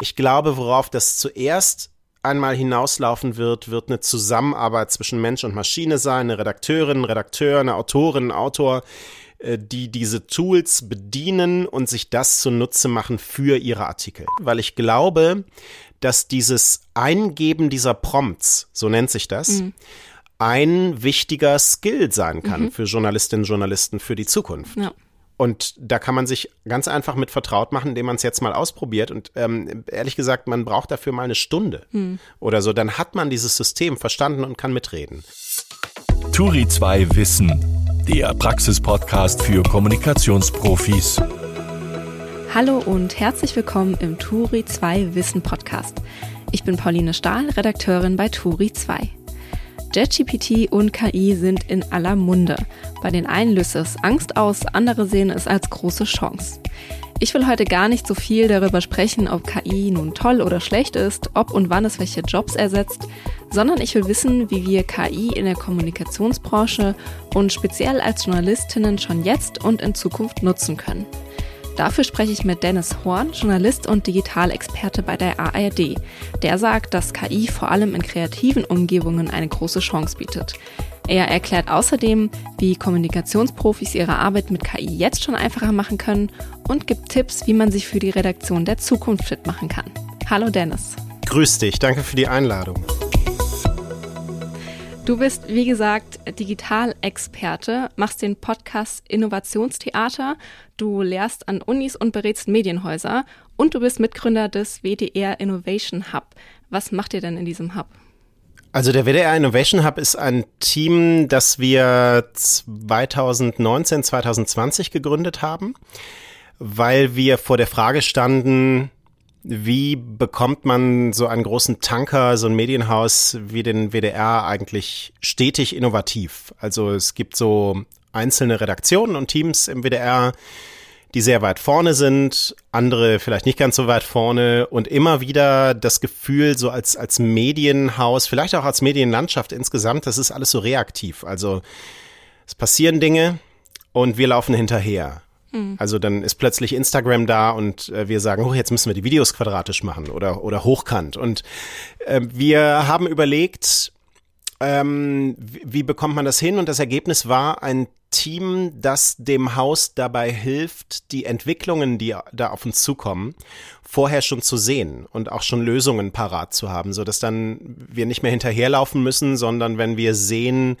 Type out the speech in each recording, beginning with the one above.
Ich glaube, worauf das zuerst einmal hinauslaufen wird, wird eine Zusammenarbeit zwischen Mensch und Maschine sein, eine Redakteurin, Redakteur, eine Autorin, Autor, äh, die diese Tools bedienen und sich das zunutze machen für ihre Artikel. Weil ich glaube, dass dieses Eingeben dieser Prompts, so nennt sich das, mhm. ein wichtiger Skill sein kann mhm. für Journalistinnen und Journalisten für die Zukunft. Ja. Und da kann man sich ganz einfach mit vertraut machen, indem man es jetzt mal ausprobiert. Und ähm, ehrlich gesagt, man braucht dafür mal eine Stunde hm. oder so. Dann hat man dieses System verstanden und kann mitreden. Turi 2 Wissen, der Praxis-Podcast für Kommunikationsprofis. Hallo und herzlich willkommen im Turi 2 Wissen Podcast. Ich bin Pauline Stahl, Redakteurin bei Turi 2. JetGPT und KI sind in aller Munde. Bei den einen löst es Angst aus, andere sehen es als große Chance. Ich will heute gar nicht so viel darüber sprechen, ob KI nun toll oder schlecht ist, ob und wann es welche Jobs ersetzt, sondern ich will wissen, wie wir KI in der Kommunikationsbranche und speziell als Journalistinnen schon jetzt und in Zukunft nutzen können. Dafür spreche ich mit Dennis Horn, Journalist und Digitalexperte bei der ARD. Der sagt, dass KI vor allem in kreativen Umgebungen eine große Chance bietet. Er erklärt außerdem, wie Kommunikationsprofis ihre Arbeit mit KI jetzt schon einfacher machen können und gibt Tipps, wie man sich für die Redaktion der Zukunft fit machen kann. Hallo Dennis. Grüß dich, danke für die Einladung. Du bist, wie gesagt, Digitalexperte, machst den Podcast Innovationstheater, du lehrst an Unis und berätst Medienhäuser und du bist Mitgründer des WDR Innovation Hub. Was macht ihr denn in diesem Hub? Also der WDR Innovation Hub ist ein Team, das wir 2019, 2020 gegründet haben, weil wir vor der Frage standen, wie bekommt man so einen großen Tanker, so ein Medienhaus wie den WDR eigentlich stetig innovativ? Also es gibt so einzelne Redaktionen und Teams im WDR, die sehr weit vorne sind, andere vielleicht nicht ganz so weit vorne und immer wieder das Gefühl, so als, als Medienhaus, vielleicht auch als Medienlandschaft insgesamt, das ist alles so reaktiv. Also es passieren Dinge und wir laufen hinterher. Mhm. Also dann ist plötzlich Instagram da und äh, wir sagen, oh, jetzt müssen wir die Videos quadratisch machen oder, oder hochkant. Und äh, wir haben überlegt, ähm, wie, wie bekommt man das hin? Und das Ergebnis war ein Team, das dem Haus dabei hilft, die Entwicklungen, die da auf uns zukommen, vorher schon zu sehen und auch schon Lösungen parat zu haben, so dass dann wir nicht mehr hinterherlaufen müssen, sondern wenn wir sehen,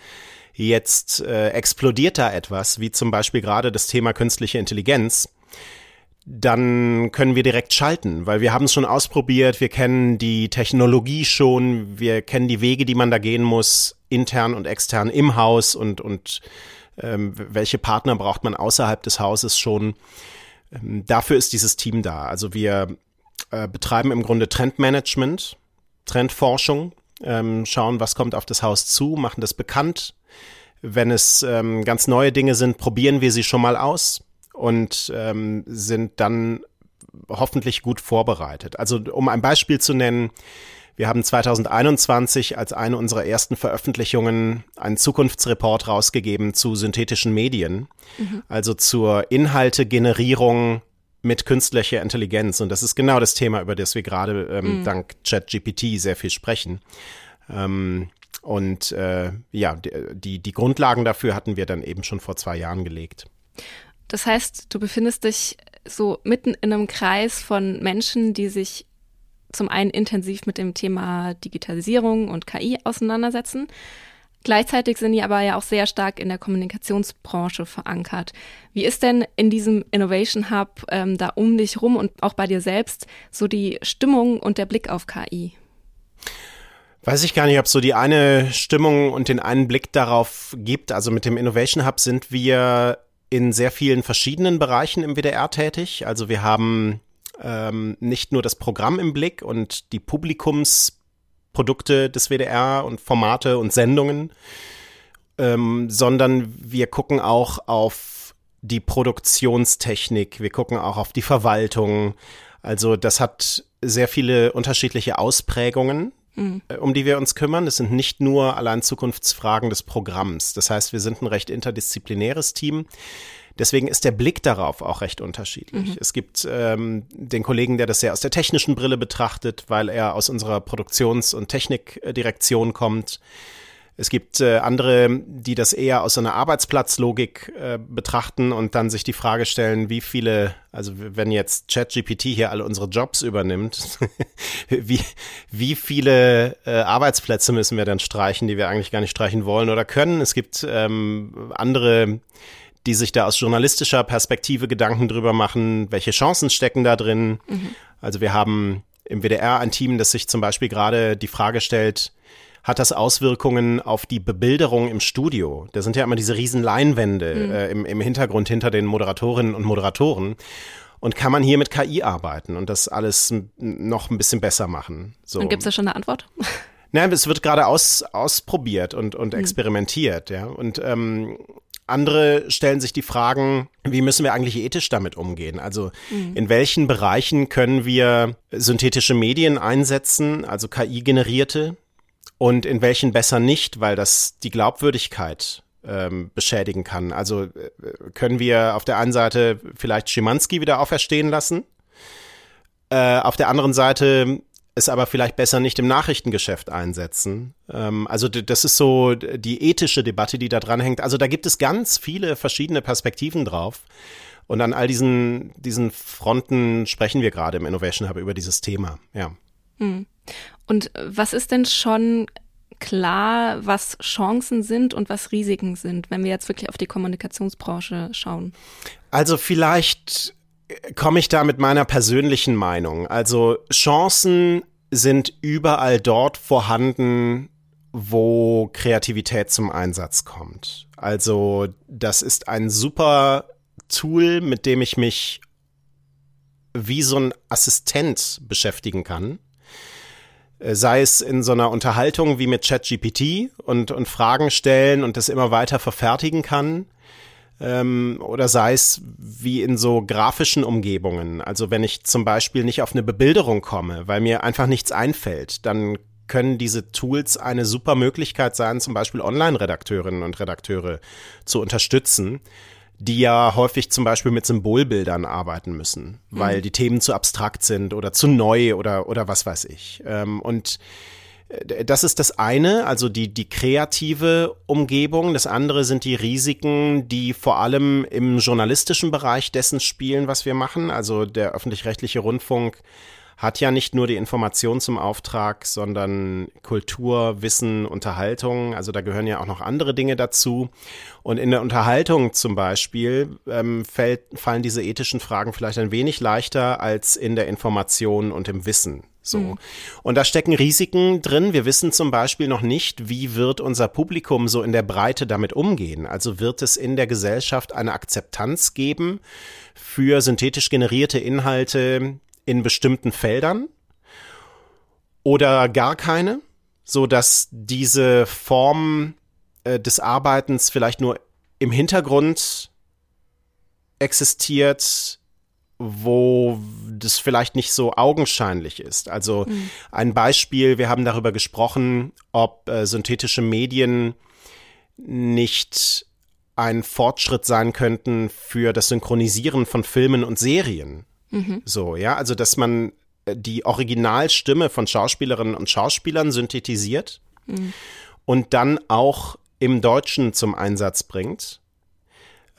jetzt äh, explodiert da etwas, wie zum Beispiel gerade das Thema künstliche Intelligenz, dann können wir direkt schalten, weil wir haben es schon ausprobiert, wir kennen die Technologie schon, wir kennen die Wege, die man da gehen muss, intern und extern im Haus und, und ähm, welche Partner braucht man außerhalb des Hauses schon. Ähm, dafür ist dieses Team da. Also wir äh, betreiben im Grunde Trendmanagement, Trendforschung, ähm, schauen, was kommt auf das Haus zu, machen das bekannt, wenn es ähm, ganz neue Dinge sind, probieren wir sie schon mal aus und ähm, sind dann hoffentlich gut vorbereitet. Also um ein Beispiel zu nennen, wir haben 2021 als eine unserer ersten Veröffentlichungen einen Zukunftsreport rausgegeben zu synthetischen Medien, mhm. also zur Inhaltegenerierung mit künstlicher Intelligenz. Und das ist genau das Thema, über das wir gerade ähm, mhm. dank ChatGPT sehr viel sprechen. Ähm, und äh, ja, die, die Grundlagen dafür hatten wir dann eben schon vor zwei Jahren gelegt. Das heißt, du befindest dich so mitten in einem Kreis von Menschen, die sich zum einen intensiv mit dem Thema Digitalisierung und KI auseinandersetzen. Gleichzeitig sind die aber ja auch sehr stark in der Kommunikationsbranche verankert. Wie ist denn in diesem Innovation Hub ähm, da um dich rum und auch bei dir selbst so die Stimmung und der Blick auf KI? Weiß ich gar nicht, ob es so die eine Stimmung und den einen Blick darauf gibt. Also mit dem Innovation Hub sind wir in sehr vielen verschiedenen Bereichen im WDR tätig. Also wir haben ähm, nicht nur das Programm im Blick und die Publikumsprodukte des WDR und Formate und Sendungen, ähm, sondern wir gucken auch auf die Produktionstechnik, wir gucken auch auf die Verwaltung. Also das hat sehr viele unterschiedliche Ausprägungen mhm. um die wir uns kümmern. Es sind nicht nur allein Zukunftsfragen des Programms. Das heißt, wir sind ein recht interdisziplinäres Team. Deswegen ist der Blick darauf auch recht unterschiedlich. Mhm. Es gibt ähm, den Kollegen, der das sehr aus der technischen Brille betrachtet, weil er aus unserer Produktions- und Technikdirektion kommt. Es gibt äh, andere, die das eher aus einer Arbeitsplatzlogik äh, betrachten und dann sich die Frage stellen, wie viele, also wenn jetzt ChatGPT hier alle unsere Jobs übernimmt, wie, wie viele äh, Arbeitsplätze müssen wir dann streichen, die wir eigentlich gar nicht streichen wollen oder können. Es gibt ähm, andere, die sich da aus journalistischer Perspektive Gedanken drüber machen, welche Chancen stecken da drin. Mhm. Also wir haben im WDR ein Team, das sich zum Beispiel gerade die Frage stellt, hat das Auswirkungen auf die Bebilderung im Studio? Da sind ja immer diese riesen Leinwände mhm. äh, im, im Hintergrund hinter den Moderatorinnen und Moderatoren. Und kann man hier mit KI arbeiten und das alles noch ein bisschen besser machen? So. Und gibt es da schon eine Antwort? Nein, es wird gerade aus, ausprobiert und, und mhm. experimentiert, ja. Und ähm, andere stellen sich die Fragen, wie müssen wir eigentlich ethisch damit umgehen? Also mhm. in welchen Bereichen können wir synthetische Medien einsetzen, also KI-generierte, und in welchen besser nicht, weil das die Glaubwürdigkeit ähm, beschädigen kann. Also äh, können wir auf der einen Seite vielleicht Schimanski wieder auferstehen lassen, äh, auf der anderen Seite es aber vielleicht besser nicht im Nachrichtengeschäft einsetzen. Ähm, also das ist so die ethische Debatte, die da dran hängt. Also da gibt es ganz viele verschiedene Perspektiven drauf. Und an all diesen, diesen Fronten sprechen wir gerade im Innovation Hub über dieses Thema, ja. Hm. Und was ist denn schon klar, was Chancen sind und was Risiken sind, wenn wir jetzt wirklich auf die Kommunikationsbranche schauen? Also vielleicht komme ich da mit meiner persönlichen Meinung. Also Chancen sind überall dort vorhanden, wo Kreativität zum Einsatz kommt. Also das ist ein super Tool, mit dem ich mich wie so ein Assistent beschäftigen kann. Äh, sei es in so einer Unterhaltung wie mit ChatGPT und, und Fragen stellen und das immer weiter verfertigen kann. Ähm, oder sei es wie in so grafischen Umgebungen. Also wenn ich zum Beispiel nicht auf eine Bebilderung komme, weil mir einfach nichts einfällt, dann können diese Tools eine super Möglichkeit sein, zum Beispiel Online-Redakteurinnen und Redakteure zu unterstützen, die ja häufig zum Beispiel mit Symbolbildern arbeiten müssen, weil mhm. die Themen zu abstrakt sind oder zu neu oder, oder was weiß ich. Ähm, und das ist das eine, also die, die kreative Umgebung. Das andere sind die Risiken, die vor allem im journalistischen Bereich dessen spielen, was wir machen. Also der öffentlich-rechtliche Rundfunk hat ja nicht nur die Information zum Auftrag, sondern Kultur, Wissen, Unterhaltung. Also da gehören ja auch noch andere Dinge dazu. Und in der Unterhaltung zum Beispiel ähm, fällt, fallen diese ethischen Fragen vielleicht ein wenig leichter als in der Information und im Wissen. So. Mhm. Und da stecken Risiken drin. Wir wissen zum Beispiel noch nicht, wie wird unser Publikum so in der Breite damit umgehen. Also wird es in der Gesellschaft eine Akzeptanz geben für synthetisch generierte Inhalte, in bestimmten Feldern oder gar keine, so dass diese Form äh, des Arbeitens vielleicht nur im Hintergrund existiert, wo das vielleicht nicht so augenscheinlich ist. Also mhm. ein Beispiel, wir haben darüber gesprochen, ob äh, synthetische Medien nicht ein Fortschritt sein könnten für das Synchronisieren von Filmen und Serien. Mhm. So, ja, also dass man äh, die Originalstimme von Schauspielerinnen und Schauspielern synthetisiert mhm. und dann auch im Deutschen zum Einsatz bringt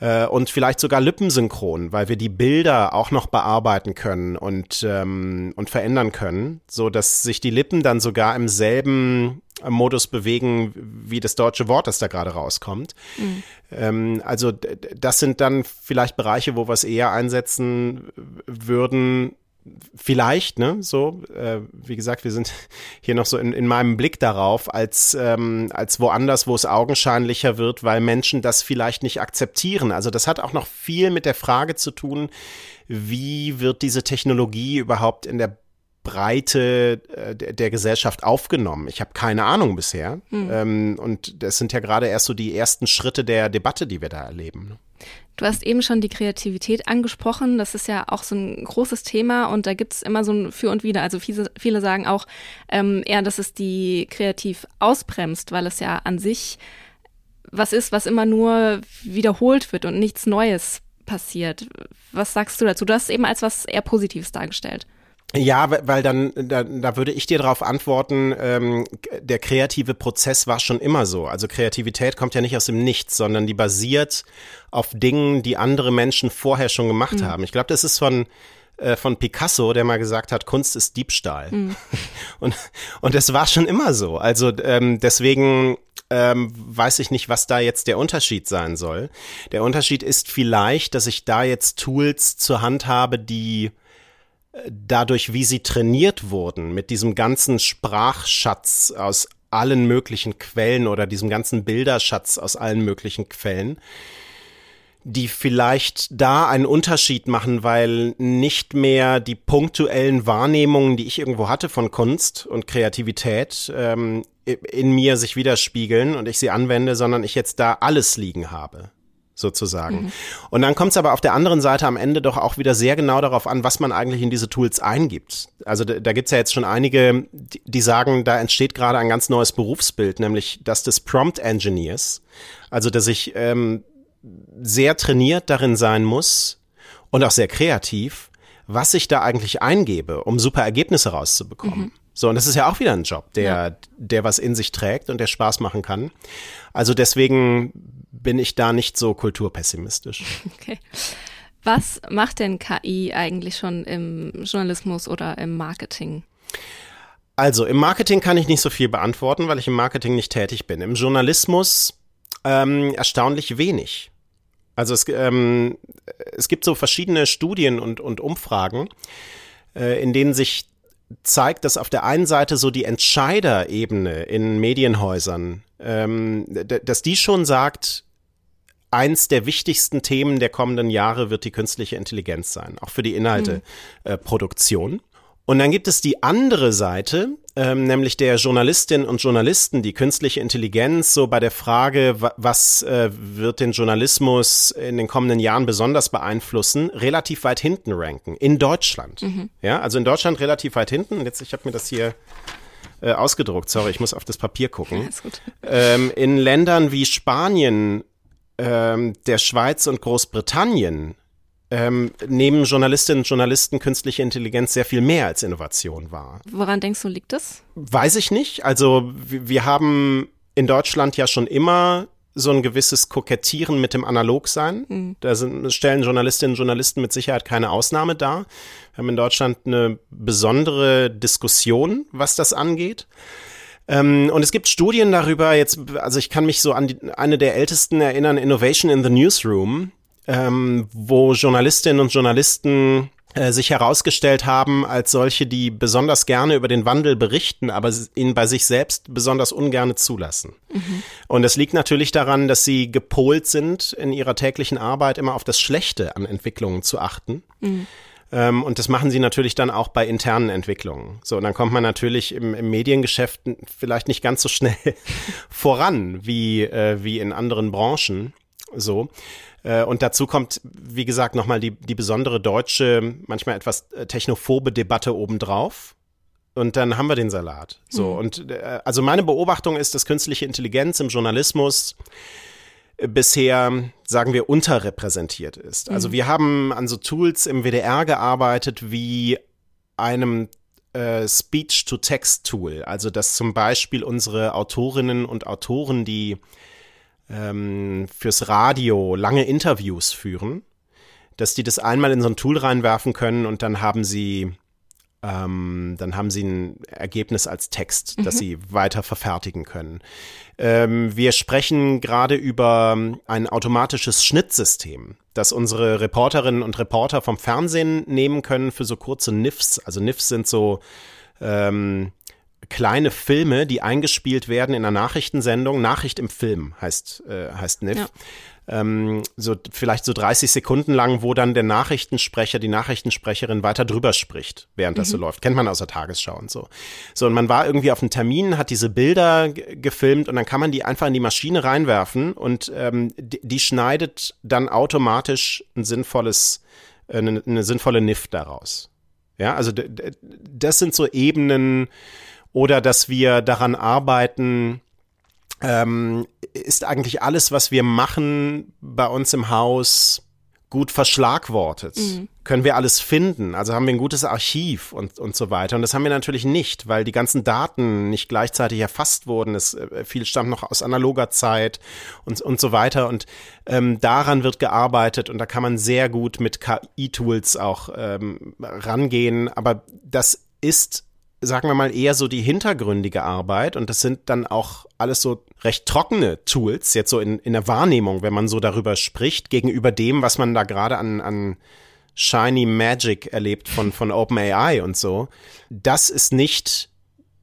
äh, und vielleicht sogar lippensynchron, weil wir die Bilder auch noch bearbeiten können und ähm, und verändern können, so dass sich die Lippen dann sogar im selben Modus bewegen wie das deutsche Wort, das da gerade rauskommt. Mhm. Ähm, also das sind dann vielleicht Bereiche, wo wir es eher einsetzen würden, vielleicht, ne, so, äh, wie gesagt, wir sind hier noch so in, in meinem Blick darauf, als, ähm, als woanders, wo es augenscheinlicher wird, weil Menschen das vielleicht nicht akzeptieren. Also das hat auch noch viel mit der Frage zu tun, wie wird diese Technologie überhaupt in der Breite äh, der Gesellschaft aufgenommen? Ich habe keine Ahnung bisher. Mhm. Und das sind ja gerade erst so die ersten Schritte der Debatte, die wir da erleben. Ne? Du hast eben schon die Kreativität angesprochen. Das ist ja auch so ein großes Thema und da gibt es immer so ein Für und Wider. Also viele, viele sagen auch ähm, eher, dass es die kreativ ausbremst, weil es ja an sich was ist, was immer nur wiederholt wird und nichts Neues passiert. Was sagst du dazu? Du hast es eben als was eher Positives dargestellt. Ja, weil dann, da, da würde ich dir darauf antworten, ähm, der kreative Prozess war schon immer so. Also Kreativität kommt ja nicht aus dem Nichts, sondern die basiert auf Dingen, die andere Menschen vorher schon gemacht mhm. haben. Ich glaube, das ist von äh, von Picasso, der mal gesagt hat, Kunst ist Diebstahl. Mhm. Und, und das war schon immer so. Also ähm, deswegen ähm, weiß ich nicht, was da jetzt der Unterschied sein soll. Der Unterschied ist vielleicht, dass ich da jetzt Tools zur Hand habe, die dadurch, wie sie trainiert wurden, mit diesem ganzen Sprachschatz aus allen möglichen Quellen oder diesem ganzen Bilderschatz aus allen möglichen Quellen, die vielleicht da einen Unterschied machen, weil nicht mehr die punktuellen Wahrnehmungen, die ich irgendwo hatte von Kunst und Kreativität, ähm, in mir sich widerspiegeln und ich sie anwende, sondern ich jetzt da alles liegen habe sozusagen. Mhm. Und dann kommt es aber auf der anderen Seite am Ende doch auch wieder sehr genau darauf an, was man eigentlich in diese Tools eingibt. Also da, da gibt es ja jetzt schon einige, die, die sagen, da entsteht gerade ein ganz neues Berufsbild, nämlich das des Prompt Engineers. Also dass ich ähm, sehr trainiert darin sein muss und auch sehr kreativ, was ich da eigentlich eingebe, um super Ergebnisse rauszubekommen. Mhm. So, und das ist ja auch wieder ein Job, der, ja. der was in sich trägt und der Spaß machen kann. Also deswegen bin ich da nicht so kulturpessimistisch. Okay. Was macht denn KI eigentlich schon im Journalismus oder im Marketing? Also im Marketing kann ich nicht so viel beantworten, weil ich im Marketing nicht tätig bin. Im Journalismus ähm, erstaunlich wenig. Also es, ähm, es gibt so verschiedene Studien und, und Umfragen, äh, in denen sich zeigt, dass auf der einen Seite so die Entscheiderebene in Medienhäusern, ähm, dass die schon sagt, eins der wichtigsten Themen der kommenden Jahre wird die künstliche Intelligenz sein, auch für die Inhalteproduktion. Mhm. Äh, und dann gibt es die andere Seite, ähm, nämlich der Journalistinnen und Journalisten, die künstliche Intelligenz, so bei der Frage, was äh, wird den Journalismus in den kommenden Jahren besonders beeinflussen, relativ weit hinten ranken. In Deutschland. Mhm. Ja, also in Deutschland relativ weit hinten. Jetzt, ich habe mir das hier äh, ausgedruckt. Sorry, ich muss auf das Papier gucken. Ja, ähm, in Ländern wie Spanien, ähm, der Schweiz und Großbritannien ähm, nehmen Journalistinnen und Journalisten künstliche Intelligenz sehr viel mehr als Innovation wahr. Woran denkst du, liegt das? Weiß ich nicht. Also wir haben in Deutschland ja schon immer so ein gewisses Kokettieren mit dem Analogsein. Mhm. Da sind, stellen Journalistinnen und Journalisten mit Sicherheit keine Ausnahme dar. Wir haben in Deutschland eine besondere Diskussion, was das angeht. Ähm, und es gibt Studien darüber, jetzt, also ich kann mich so an die, eine der ältesten erinnern, Innovation in the Newsroom ähm, wo Journalistinnen und Journalisten äh, sich herausgestellt haben als solche, die besonders gerne über den Wandel berichten, aber ihn bei sich selbst besonders ungerne zulassen. Mhm. Und es liegt natürlich daran, dass sie gepolt sind, in ihrer täglichen Arbeit immer auf das Schlechte an Entwicklungen zu achten. Mhm. Ähm, und das machen sie natürlich dann auch bei internen Entwicklungen. So, und dann kommt man natürlich im, im Mediengeschäft vielleicht nicht ganz so schnell voran wie, äh, wie in anderen Branchen. So. Äh, und dazu kommt, wie gesagt, nochmal die, die besondere deutsche, manchmal etwas äh, technophobe Debatte obendrauf. Und dann haben wir den Salat. So, mhm. und äh, also meine Beobachtung ist, dass künstliche Intelligenz im Journalismus bisher, sagen wir, unterrepräsentiert ist. Also mhm. wir haben an so Tools im WDR gearbeitet wie einem äh, Speech-to-Text-Tool. Also dass zum Beispiel unsere Autorinnen und Autoren, die ähm, fürs Radio lange Interviews führen, dass die das einmal in so ein Tool reinwerfen können und dann haben sie ähm, dann haben sie ein Ergebnis als Text, mhm. das sie weiter verfertigen können. Ähm, wir sprechen gerade über ein automatisches Schnittsystem, das unsere Reporterinnen und Reporter vom Fernsehen nehmen können für so kurze NIFs. Also NIFs sind so ähm, kleine Filme, die eingespielt werden in einer Nachrichtensendung. Nachricht im Film heißt, äh, heißt NIF. Ja. ähm, so vielleicht so 30 Sekunden lang, wo dann der Nachrichtensprecher, die Nachrichtensprecherin weiter drüber spricht, während das so mhm. läuft. Kennt man aus der Tagesschau und so. So, und man war irgendwie auf einem Termin, hat diese Bilder gefilmt und dann kann man die einfach in die Maschine reinwerfen und ähm, die, die schneidet dann automatisch ein sinnvolles, äh, eine, eine sinnvolle NIF daraus. Ja, also das sind so Ebenen oder dass wir daran arbeiten, ähm, ist eigentlich alles, was wir machen bei uns im Haus, gut verschlagwortet? Mhm. Können wir alles finden? Also haben wir ein gutes Archiv und, und so weiter. Und das haben wir natürlich nicht, weil die ganzen Daten nicht gleichzeitig erfasst wurden. Es, äh, viel stammt noch aus analoger Zeit und, und so weiter. Und ähm, daran wird gearbeitet und da kann man sehr gut mit KI-Tools auch ähm, rangehen. Aber das ist sagen wir mal, eher so die hintergründige Arbeit und das sind dann auch alles so recht trockene Tools, jetzt so in, in der Wahrnehmung, wenn man so darüber spricht, gegenüber dem, was man da gerade an, an Shiny Magic erlebt von, von OpenAI und so. Das ist nicht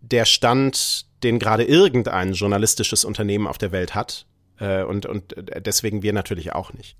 der Stand, den gerade irgendein journalistisches Unternehmen auf der Welt hat. Äh, und, und deswegen wir natürlich auch nicht.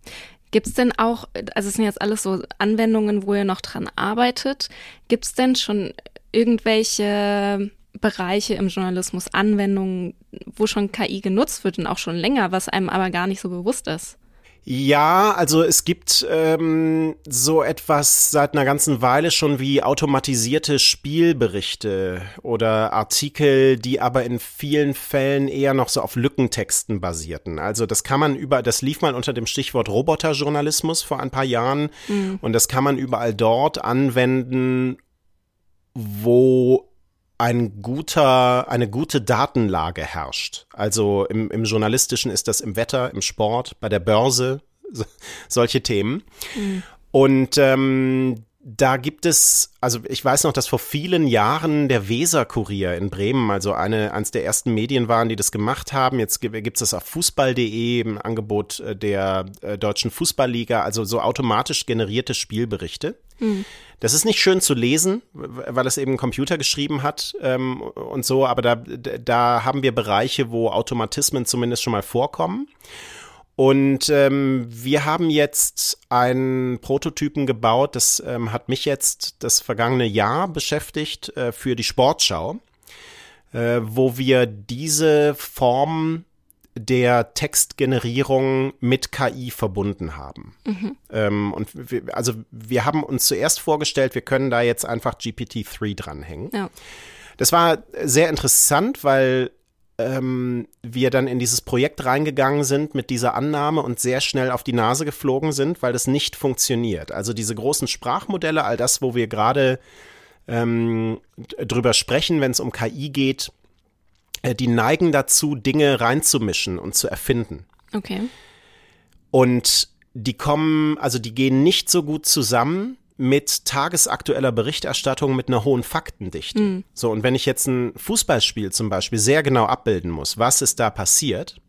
Gibt es denn auch, also es sind jetzt alles so Anwendungen, wo ihr noch dran arbeitet, gibt es denn schon irgendwelche Bereiche im Journalismus, Anwendungen, wo schon KI genutzt wird und auch schon länger, was einem aber gar nicht so bewusst ist? Ja, also es gibt ähm, so etwas seit einer ganzen Weile schon wie automatisierte Spielberichte oder Artikel, die aber in vielen Fällen eher noch so auf Lückentexten basierten. Also das kann man über, das lief mal unter dem Stichwort Roboterjournalismus vor ein paar Jahren mhm. und das kann man überall dort anwenden, wo ein guter, eine gute Datenlage herrscht. Also im, im Journalistischen ist das im Wetter, im Sport, bei der Börse, so, solche Themen. Mhm. Und ähm, da gibt es, also ich weiß noch, dass vor vielen Jahren der Weser-Kurier in Bremen, also eine, eines der ersten Medien waren, die das gemacht haben. Jetzt gibt es das auf fußball.de im Angebot äh, der äh, Deutschen Fußballliga, also so automatisch generierte Spielberichte. Mhm. Das ist nicht schön zu lesen, weil es eben ein Computer geschrieben hat ähm, und so, aber da, da haben wir Bereiche, wo Automatismen zumindest schon mal vorkommen. Und ähm, wir haben jetzt einen Prototypen gebaut, das ähm, hat mich jetzt das vergangene Jahr beschäftigt äh, für die Sportschau, äh, wo wir diese Form der Textgenerierung mit KI verbunden haben. Mhm. Ähm, und wir, also wir haben uns zuerst vorgestellt, wir können da jetzt einfach GPT-3 dranhängen. Ja. Das war sehr interessant, weil ähm, wir dann in dieses Projekt reingegangen sind mit dieser Annahme und sehr schnell auf die Nase geflogen sind, weil das nicht funktioniert. Also diese großen Sprachmodelle, all das, wo wir gerade ähm, drüber sprechen, wenn es um KI geht, äh, die neigen dazu, Dinge reinzumischen und zu erfinden. Okay. Und die kommen, also die gehen nicht so gut zusammen mit tagesaktueller Berichterstattung mit einer hohen Faktendichte. Mhm. So, und wenn ich jetzt ein Fußballspiel zum Beispiel sehr genau abbilden muss, was ist da passiert,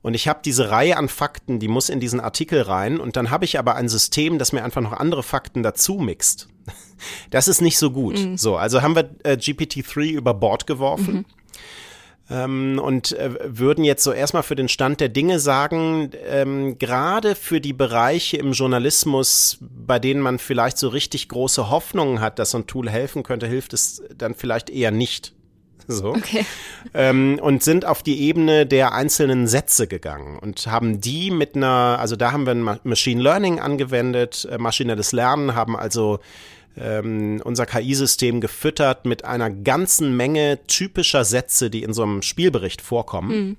und ich habe diese Reihe an Fakten, die muss in diesen Artikel rein und dann habe ich aber ein System, das mir einfach noch andere Fakten dazu mixt. Das ist nicht so gut. Mhm. So, also haben wir äh, GPT-3 über Bord geworfen. Mhm ähm, und äh, würden jetzt so erstmal für den Stand der Dinge sagen, ähm, gerade für die Bereiche im Journalismus, bei denen man vielleicht so richtig große Hoffnungen hat, dass so ein Tool helfen könnte, hilft es dann vielleicht eher nicht. So. Okay. Ähm, und sind auf die Ebene der einzelnen Sätze gegangen und haben die mit einer, also da haben wir ein Machine Learning angewendet, äh, maschinelles Lernen, haben also ähm, unser KI-System gefüttert mit einer ganzen Menge typischer Sätze, die in so einem Spielbericht vorkommen. Mhm.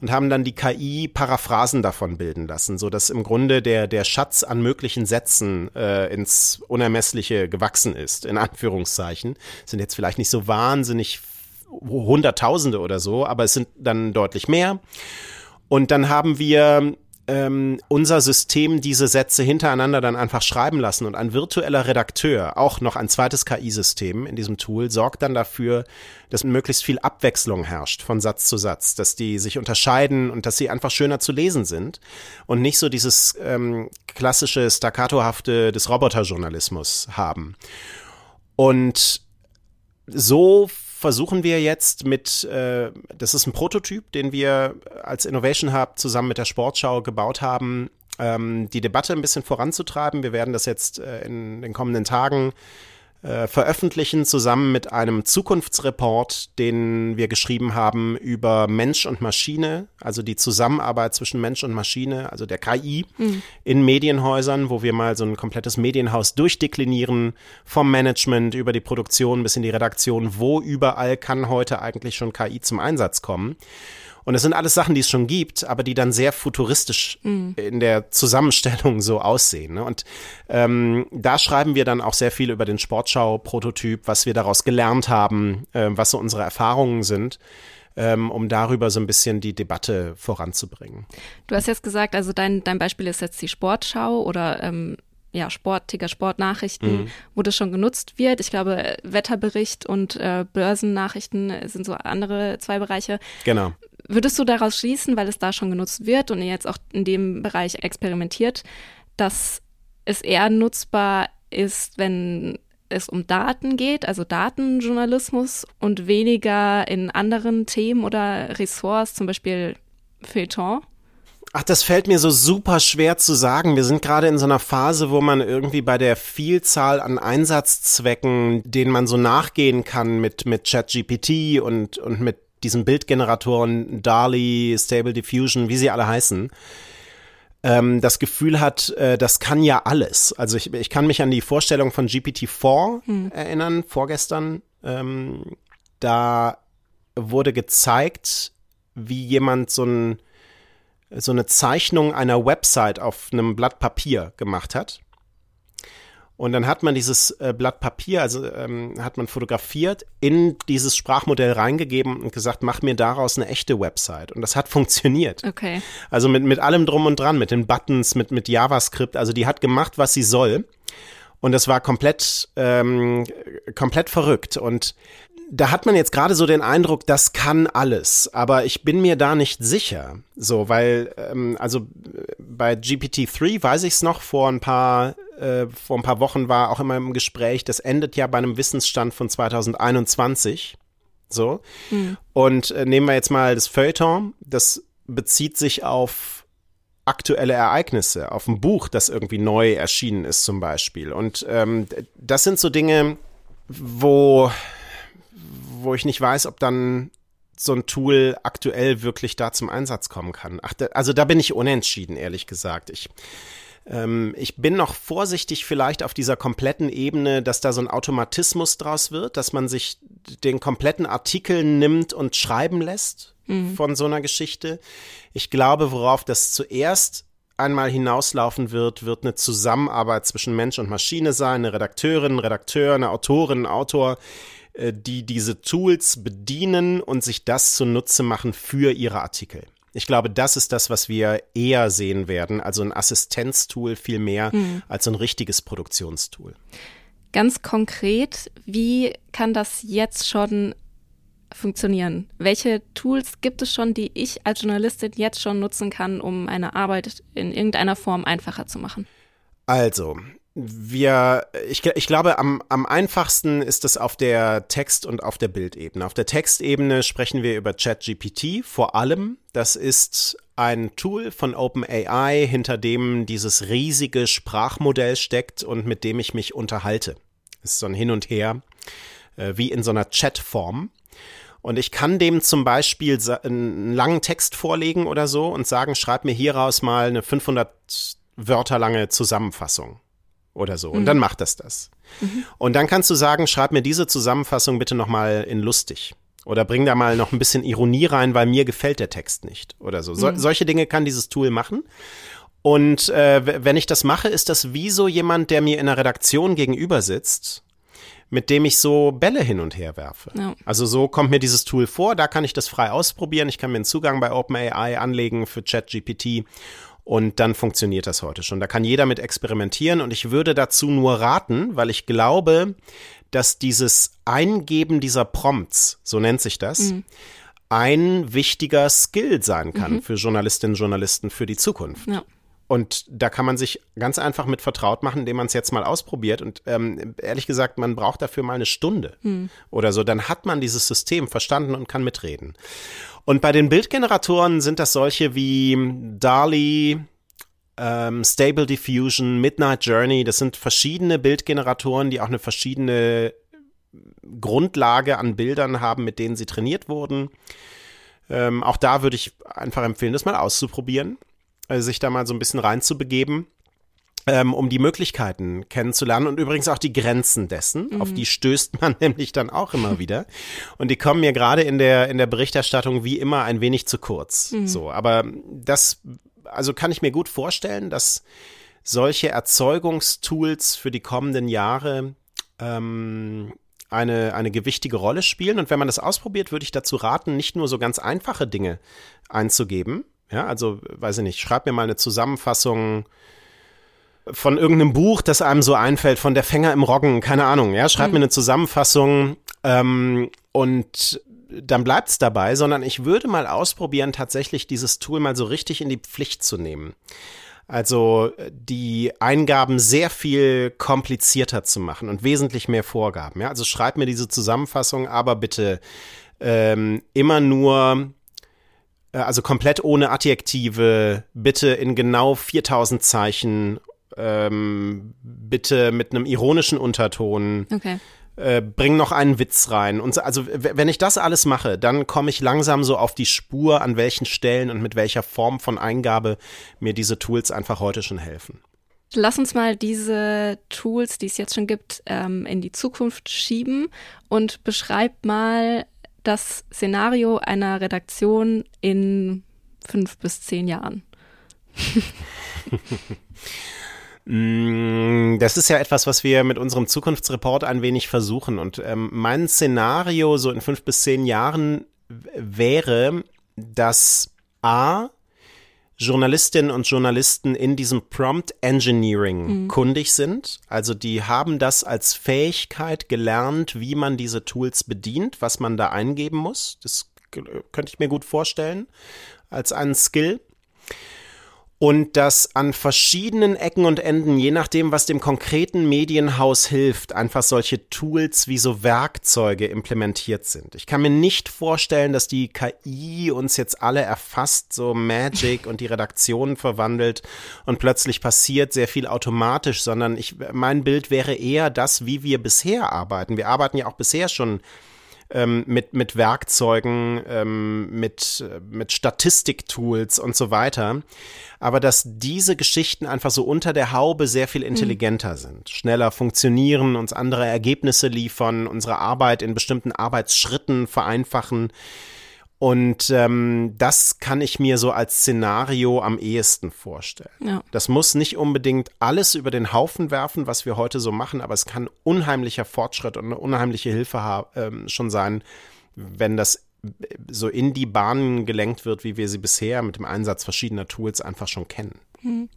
Und haben dann die KI Paraphrasen davon bilden lassen, so dass im Grunde der, der Schatz an möglichen Sätzen äh, ins Unermessliche gewachsen ist, in Anführungszeichen. Sind jetzt vielleicht nicht so wahnsinnig Hunderttausende oder so, aber es sind dann deutlich mehr. Und dann haben wir ähm, unser System diese Sätze hintereinander dann einfach schreiben lassen und ein virtueller Redakteur, auch noch ein zweites KI-System in diesem Tool, sorgt dann dafür, dass möglichst viel Abwechslung herrscht von Satz zu Satz, dass die sich unterscheiden und dass sie einfach schöner zu lesen sind und nicht so dieses ähm, klassische staccatohafte des Roboterjournalismus haben. Und so versuchen wir jetzt mit, äh, das ist ein Prototyp, den wir als Innovation Hub zusammen mit der Sportschau gebaut haben, ähm, die Debatte ein bisschen voranzutreiben. Wir werden das jetzt äh, in den kommenden Tagen äh, veröffentlichen, zusammen mit einem Zukunftsreport, den wir geschrieben haben über Mensch und Maschine, also die Zusammenarbeit zwischen Mensch und Maschine, also der KI mhm. in Medienhäusern, wo wir mal so ein komplettes Medienhaus durchdeklinieren, vom Management über die Produktion bis in die Redaktion, wo überall kann heute eigentlich schon KI zum Einsatz kommen. Und es sind alles Sachen, die es schon gibt, aber die dann sehr futuristisch mhm. in der Zusammenstellung so aussehen. Ne? Und ähm, da schreiben wir dann auch sehr viel über den Sportschau-Prototyp, was wir daraus gelernt haben, äh, was so unsere Erfahrungen sind. Ähm, um darüber so ein bisschen die Debatte voranzubringen. Du hast jetzt gesagt, also dein, dein Beispiel ist jetzt die Sportschau oder ähm, ja, Sport, Ticker Sportnachrichten, mhm. wo das schon genutzt wird. Ich glaube, Wetterbericht und äh, Börsennachrichten sind so andere zwei Bereiche. Genau. Würdest du daraus schließen, weil es da schon genutzt wird und ihr jetzt auch in dem Bereich experimentiert, dass es eher nutzbar ist, wenn es um Daten geht, also Datenjournalismus und weniger in anderen Themen oder Ressorts, zum Beispiel Feuilleton? Ach, das fällt mir so super schwer zu sagen. Wir sind gerade in so einer Phase, wo man irgendwie bei der Vielzahl an Einsatzzwecken, denen man so nachgehen kann mit, mit ChatGPT und, und mit diesen Bildgeneratoren, DALI, Stable Diffusion, wie sie alle heißen, ähm, das Gefühl hat, äh, das kann ja alles. Also ich, ich kann mich an die Vorstellung von GPT-4 hm. erinnern, vorgestern. Ähm, da wurde gezeigt, wie jemand so, ein, so eine Zeichnung einer Website auf einem Blatt Papier gemacht hat. Und dann hat man dieses äh, Blatt Papier, also ähm, hat man fotografiert, in dieses Sprachmodell reingegeben und gesagt, mach mir daraus eine echte Website. Und das hat funktioniert. Okay. Also mit, mit allem drum und dran, mit den Buttons, mit, mit JavaScript. Also die hat gemacht, was sie soll. Und das war komplett, ähm, komplett verrückt. Und da hat man jetzt gerade so den Eindruck, das kann alles, aber ich bin mir da nicht sicher. So, weil, ähm, also bei GPT-3 weiß ich es noch, vor ein paar, äh, vor ein paar Wochen war auch immer im Gespräch, das endet ja bei einem Wissensstand von 2021. So. Mhm. Und äh, nehmen wir jetzt mal das Feuilleton, das bezieht sich auf aktuelle Ereignisse, auf ein Buch, das irgendwie neu erschienen ist zum Beispiel. Und ähm, das sind so Dinge, wo wo ich nicht weiß, ob dann so ein Tool aktuell wirklich da zum Einsatz kommen kann. Ach, da, also da bin ich unentschieden, ehrlich gesagt. Ich, ähm, ich bin noch vorsichtig vielleicht auf dieser kompletten Ebene, dass da so ein Automatismus draus wird, dass man sich den kompletten Artikel nimmt und schreiben lässt mhm. von so einer Geschichte. Ich glaube, worauf das zuerst einmal hinauslaufen wird, wird eine Zusammenarbeit zwischen Mensch und Maschine sein, eine Redakteurin, Redakteur, eine Autorin, Autor, äh, die diese Tools bedienen und sich das zunutze machen für ihre Artikel. Ich glaube, das ist das, was wir eher sehen werden, also ein Assistenztool viel mehr mhm. als ein richtiges Produktionstool. Ganz konkret, wie kann das jetzt schon funktionieren? Welche Tools gibt es schon, die ich als Journalistin jetzt schon nutzen kann, um meine Arbeit in irgendeiner Form einfacher zu machen? Also, wir, ich, ich glaube, am, am einfachsten ist es auf der Text- und auf der Bildebene. Auf der Textebene sprechen wir über ChatGPT vor allem. Das ist ein Tool von OpenAI, hinter dem dieses riesige Sprachmodell steckt und mit dem ich mich unterhalte. Das ist so ein Hin und Her, äh, wie in so einer Chatform. Und ich kann dem zum Beispiel einen langen Text vorlegen oder so und sagen, schreib mir hieraus mal eine 500 Wörter lange Zusammenfassung oder so. Und mhm. dann macht das das. Mhm. Und dann kannst du sagen, schreib mir diese Zusammenfassung bitte nochmal in lustig. Oder bring da mal noch ein bisschen Ironie rein, weil mir gefällt der Text nicht. Oder so. so mhm. Solche Dinge kann dieses Tool machen. Und äh, wenn ich das mache, ist das wie so jemand, der mir in der Redaktion gegenüber sitzt, mit dem ich so Bälle hin und her werfe. Ja. Also so kommt mir dieses Tool vor, da kann ich das frei ausprobieren. Ich kann mir einen Zugang bei OpenAI anlegen für ChatGPT und dann funktioniert das heute schon. Da kann jeder mit experimentieren und ich würde dazu nur raten, weil ich glaube, dass dieses Eingeben dieser Prompts, so nennt sich das, mhm. ein wichtiger Skill sein kann mhm. für Journalistinnen und Journalisten für die Zukunft. Ja. Und da kann man sich ganz einfach mit vertraut machen, indem man es jetzt mal ausprobiert. Und ähm, ehrlich gesagt, man braucht dafür mal eine Stunde hm. oder so. Dann hat man dieses System verstanden und kann mitreden. Und bei den Bildgeneratoren sind das solche wie DALI, ähm, Stable Diffusion, Midnight Journey. Das sind verschiedene Bildgeneratoren, die auch eine verschiedene Grundlage an Bildern haben, mit denen sie trainiert wurden. Ähm, auch da würde ich einfach empfehlen, das mal auszuprobieren. Äh, sich da mal so ein bisschen reinzubegeben. Ähm, um die Möglichkeiten kennenzulernen und übrigens auch die Grenzen dessen. Mhm. Auf die stößt man nämlich dann auch immer wieder. Und die kommen mir gerade in der, in der Berichterstattung wie immer ein wenig zu kurz. Mhm. So, aber das, also kann ich mir gut vorstellen, dass solche Erzeugungstools für die kommenden Jahre ähm, eine, eine gewichtige Rolle spielen. Und wenn man das ausprobiert, würde ich dazu raten, nicht nur so ganz einfache Dinge einzugeben, ja, also, weiß ich nicht, schreib mir mal eine Zusammenfassung von irgendeinem Buch, das einem so einfällt, von der Fänger im Roggen, keine Ahnung, ja, schreib mhm. mir eine Zusammenfassung ähm, und dann bleibt's dabei, sondern ich würde mal ausprobieren, tatsächlich dieses Tool mal so richtig in die Pflicht zu nehmen. Also die Eingaben sehr viel komplizierter zu machen und wesentlich mehr Vorgaben. Ja? Also schreib mir diese Zusammenfassung, aber bitte ähm, immer nur also komplett ohne Adjektive, bitte in genau 4000 Zeichen, ähm, bitte mit einem ironischen Unterton. Okay. Äh, bring noch einen Witz rein. Und so, also wenn ich das alles mache, dann komme ich langsam so auf die Spur, an welchen Stellen und mit welcher Form von Eingabe mir diese Tools einfach heute schon helfen. Lass uns mal diese Tools, die es jetzt schon gibt, ähm, in die Zukunft schieben und beschreib mal das Szenario einer Redaktion in fünf bis zehn Jahren? Mm, das ist ja etwas, was wir mit unserem Zukunftsreport ein wenig versuchen. Und ähm, mein Szenario so in fünf bis zehn Jahren wäre, dass A, Journalistinnen und Journalisten in diesem Prompt Engineering mhm. kundig sind. Also die haben das als Fähigkeit gelernt, wie man diese Tools bedient, was man da eingeben muss. Das könnte ich mir gut vorstellen als einen Skill und dass an verschiedenen Ecken und Enden, je nachdem, was dem konkreten Medienhaus hilft, einfach solche Tools wie so Werkzeuge implementiert sind. Ich kann mir nicht vorstellen, dass die KI uns jetzt alle erfasst, so Magic und die Redaktionen verwandelt und plötzlich passiert sehr viel automatisch, sondern ich, mein Bild wäre eher das, wie wir bisher arbeiten. Wir arbeiten ja auch bisher schon ähm, mit, mit Werkzeugen, ähm, mit, mit Statistiktools und so weiter. Aber dass diese Geschichten einfach so unter der Haube sehr viel intelligenter mhm. sind, schneller funktionieren, uns andere Ergebnisse liefern, unsere Arbeit in bestimmten Arbeitsschritten vereinfachen. Und ähm, das kann ich mir so als Szenario am ehesten vorstellen. Ja. Das muss nicht unbedingt alles über den Haufen werfen, was wir heute so machen, aber es kann unheimlicher Fortschritt und eine unheimliche Hilfe ähm, schon sein, wenn das so in die Bahnen gelenkt wird, wie wir sie bisher mit dem Einsatz verschiedener Tools einfach schon kennen. Hm.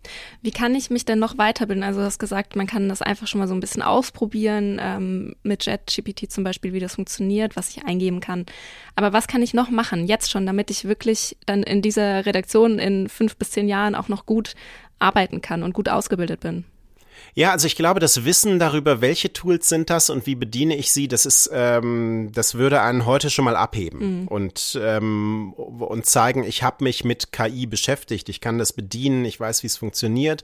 Wie kann ich mich denn noch weiterbilden? Also du hast gesagt, man kann das einfach schon mal so ein bisschen ausprobieren, ähm, mit JetGPT zum Beispiel, wie das funktioniert, was ich eingeben kann. Aber was kann ich noch machen, jetzt schon, damit ich wirklich dann in dieser Redaktion in fünf bis zehn Jahren auch noch gut arbeiten kann und gut ausgebildet bin? Ja, also ich glaube, das Wissen darüber, welche Tools sind das und wie bediene ich sie, das ist, ähm, das würde einen heute schon mal abheben mhm. und ähm, und zeigen, ich habe mich mit KI beschäftigt, ich kann das bedienen, ich weiß, wie es funktioniert.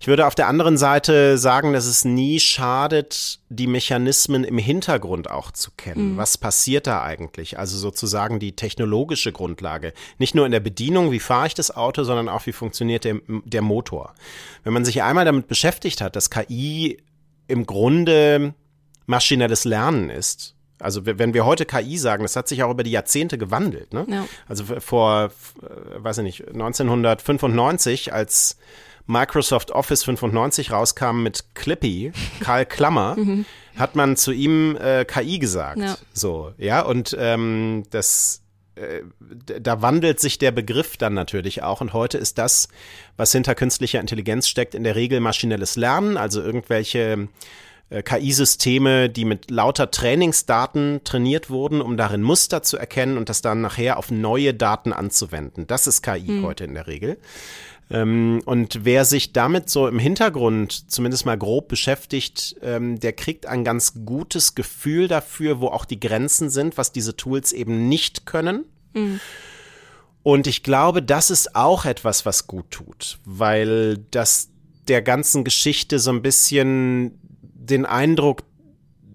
Ich würde auf der anderen Seite sagen, dass es nie schadet, die Mechanismen im Hintergrund auch zu kennen. Mhm. Was passiert da eigentlich? Also sozusagen die technologische Grundlage. Nicht nur in der Bedienung, wie fahre ich das Auto, sondern auch, wie funktioniert der, der Motor. Wenn man sich einmal damit beschäftigt hat, dass KI im Grunde maschinelles Lernen ist, also wenn wir heute KI sagen, das hat sich auch über die Jahrzehnte gewandelt. Ne? Ja. Also vor, weiß ich nicht, 1995, als Microsoft Office 95 rauskam mit Clippy, Karl Klammer, mhm. hat man zu ihm äh, KI gesagt. Ja. So, ja, und ähm, das äh, da wandelt sich der Begriff dann natürlich auch. Und heute ist das, was hinter künstlicher Intelligenz steckt, in der Regel maschinelles Lernen, also irgendwelche äh, KI-Systeme, die mit lauter Trainingsdaten trainiert wurden, um darin Muster zu erkennen und das dann nachher auf neue Daten anzuwenden. Das ist KI mhm. heute in der Regel. Ähm, und wer sich damit so im Hintergrund zumindest mal grob beschäftigt, ähm, der kriegt ein ganz gutes Gefühl dafür, wo auch die Grenzen sind, was diese Tools eben nicht können. Mhm. Und ich glaube, das ist auch etwas, was gut tut, weil das der ganzen Geschichte so ein bisschen den Eindruck,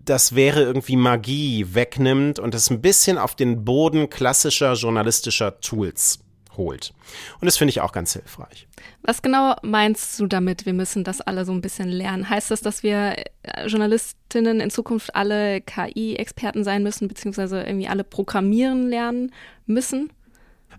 das wäre irgendwie Magie wegnimmt und es ein bisschen auf den Boden klassischer journalistischer Tools holt. Und das finde ich auch ganz hilfreich. Was genau meinst du damit, wir müssen das alle so ein bisschen lernen? Heißt das, dass wir äh, Journalistinnen in Zukunft alle KI-Experten sein müssen, beziehungsweise irgendwie alle programmieren lernen müssen?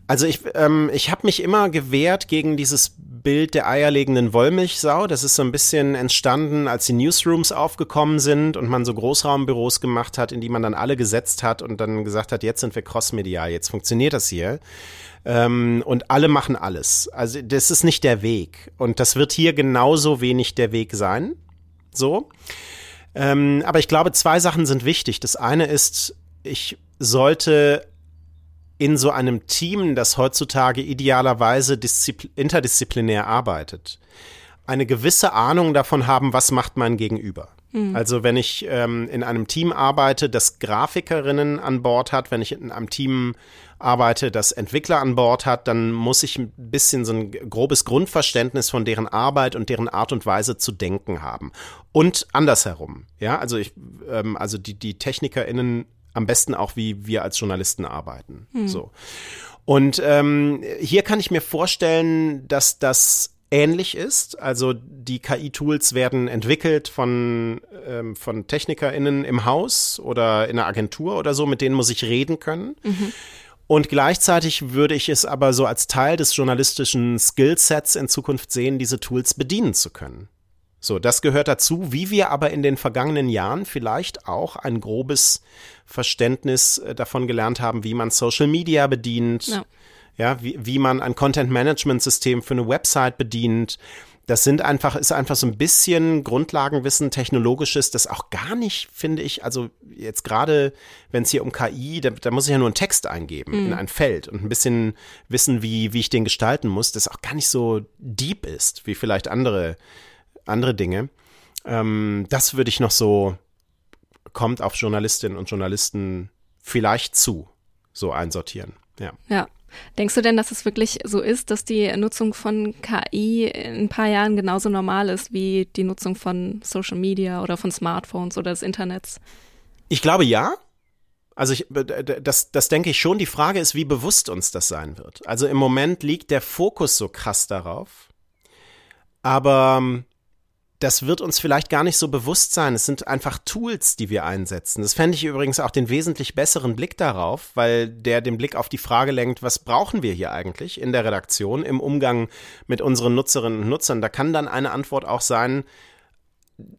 Also ich, ähm, ich habe mich immer gewehrt gegen dieses Bild der eierlegenden Wollmilchsau. Das ist so ein bisschen entstanden, als die Newsrooms aufgekommen sind und man so Großraumbüros gemacht hat, in die man dann alle gesetzt hat und dann gesagt hat, jetzt sind wir crossmedial, jetzt funktioniert das hier. Ähm, und alle machen alles. Also das ist nicht der Weg. Und das wird hier genauso wenig der Weg sein. So. Ähm, aber ich glaube, zwei Sachen sind wichtig. Das eine ist, ich sollte in so einem Team, das heutzutage idealerweise interdisziplinär arbeitet, eine gewisse Ahnung davon haben, was macht mein Gegenüber. Mhm. Also wenn ich ähm, in einem Team arbeite, das Grafikerinnen an Bord hat, wenn ich in einem Team arbeite, das Entwickler an Bord hat, dann muss ich ein bisschen so ein grobes Grundverständnis von deren Arbeit und deren Art und Weise zu denken haben. Und andersherum. Ja, also ich, ähm, also die, die TechnikerInnen am besten auch, wie wir als Journalisten arbeiten. Hm. So. Und ähm, hier kann ich mir vorstellen, dass das ähnlich ist. Also die KI-Tools werden entwickelt von, ähm, von TechnikerInnen im Haus oder in einer Agentur oder so, mit denen muss ich reden können. Mhm. Und gleichzeitig würde ich es aber so als Teil des journalistischen Skillsets in Zukunft sehen, diese Tools bedienen zu können. So, das gehört dazu, wie wir aber in den vergangenen Jahren vielleicht auch ein grobes Verständnis äh, davon gelernt haben, wie man Social Media bedient, ja, ja wie, wie man ein Content Management System für eine Website bedient. Das sind einfach, ist einfach so ein bisschen Grundlagenwissen, technologisches, das auch gar nicht, finde ich, also jetzt gerade, wenn es hier um KI, da, da, muss ich ja nur einen Text eingeben mhm. in ein Feld und ein bisschen wissen, wie, wie ich den gestalten muss, das auch gar nicht so deep ist, wie vielleicht andere andere Dinge. Ähm, das würde ich noch so, kommt auf Journalistinnen und Journalisten vielleicht zu, so einsortieren. Ja. Ja. Denkst du denn, dass es wirklich so ist, dass die Nutzung von KI in ein paar Jahren genauso normal ist wie die Nutzung von Social Media oder von Smartphones oder des Internets? Ich glaube ja. Also ich, das, das denke ich schon. Die Frage ist, wie bewusst uns das sein wird. Also im Moment liegt der Fokus so krass darauf. Aber ähm, das wird uns vielleicht gar nicht so bewusst sein. Es sind einfach Tools, die wir einsetzen. Das fände ich übrigens auch den wesentlich besseren Blick darauf, weil der den Blick auf die Frage lenkt, was brauchen wir hier eigentlich in der Redaktion im Umgang mit unseren Nutzerinnen und Nutzern. Da kann dann eine Antwort auch sein,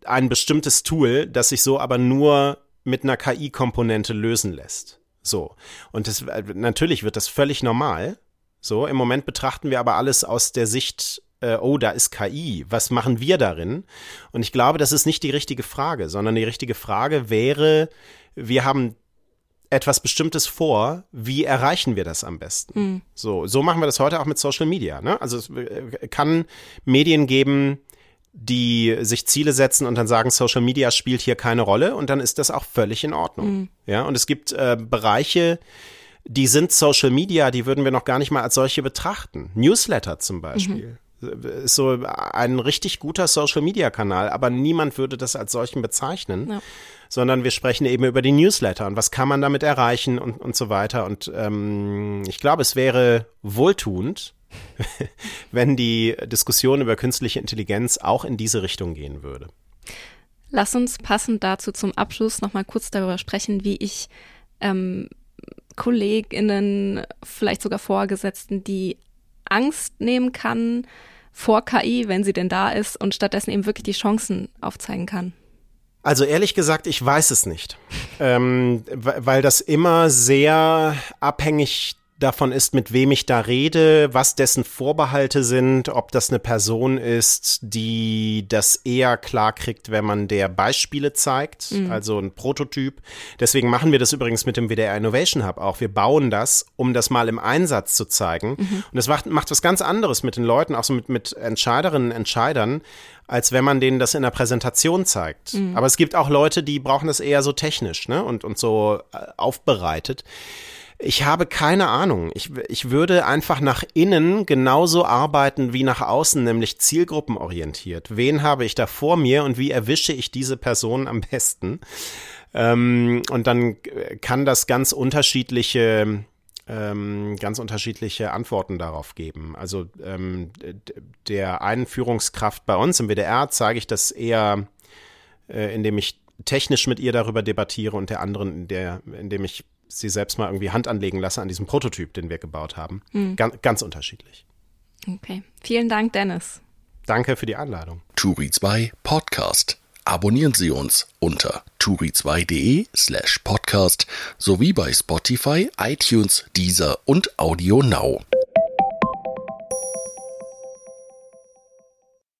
ein bestimmtes Tool, das sich so aber nur mit einer KI-Komponente lösen lässt. So. Und das, natürlich wird das völlig normal. So. Im Moment betrachten wir aber alles aus der Sicht äh, oh, da ist KI, was machen wir darin? Und ich glaube, das ist nicht die richtige Frage, sondern die richtige Frage wäre, wir haben etwas Bestimmtes vor, wie erreichen wir das am besten? Mhm. So, so machen wir das heute auch mit Social Media. Ne? Also es äh, kann Medien geben, die sich Ziele setzen und dann sagen, Social Media spielt hier keine Rolle und dann ist das auch völlig in Ordnung. Mhm. Ja, und es gibt äh, Bereiche, die sind Social Media, die würden wir noch gar nicht mal als solche betrachten. Newsletter zum Beispiel. Mhm ist so ein richtig guter Social-Media-Kanal, aber niemand würde das als solchen bezeichnen. Ja. Sondern wir sprechen eben über die Newsletter und was kann man damit erreichen und, und so weiter. Und ähm, ich glaube, es wäre wohltuend, wenn die Diskussion über künstliche Intelligenz auch in diese Richtung gehen würde. Lass uns passend dazu zum Abschluss nochmal kurz darüber sprechen, wie ich ähm, KollegInnen, vielleicht sogar Vorgesetzten, die Angst nehmen kann, vor KI, wenn sie denn da ist und stattdessen eben wirklich die Chancen aufzeigen kann? Also ehrlich gesagt, ich weiß es nicht, ähm, weil das immer sehr abhängig davon ist, mit wem ich da rede, was dessen Vorbehalte sind, ob das eine Person ist, die das eher klar kriegt, wenn man der Beispiele zeigt, mhm. also ein Prototyp. Deswegen machen wir das übrigens mit dem WDR Innovation Hub auch. Wir bauen das, um das mal im Einsatz zu zeigen. Mhm. Und das macht, macht was ganz anderes mit den Leuten, auch so mit, mit Entscheiderinnen, Entscheidern, als wenn man denen das in der Präsentation zeigt. Mhm. Aber es gibt auch Leute, die brauchen das eher so technisch ne? und, und so äh, aufbereitet. Ich habe keine Ahnung. Ich, ich würde einfach nach innen genauso arbeiten wie nach außen, nämlich zielgruppenorientiert. Wen habe ich da vor mir und wie erwische ich diese Person am besten? Ähm, und dann kann das ganz unterschiedliche ähm, ganz unterschiedliche Antworten darauf geben. Also ähm, der einen Führungskraft bei uns im WDR zeige ich das eher, äh, indem ich technisch mit ihr darüber debattiere und der anderen, der, indem ich sie selbst mal irgendwie Hand anlegen lasse an diesem Prototyp, den wir gebaut haben. Mhm. Ganz, ganz unterschiedlich. Okay. Vielen Dank, Dennis. Danke für die Einladung. Turi 2 Podcast. Abonnieren Sie uns unter turi2.de slash podcast sowie bei Spotify, iTunes, Deezer und Audio Now.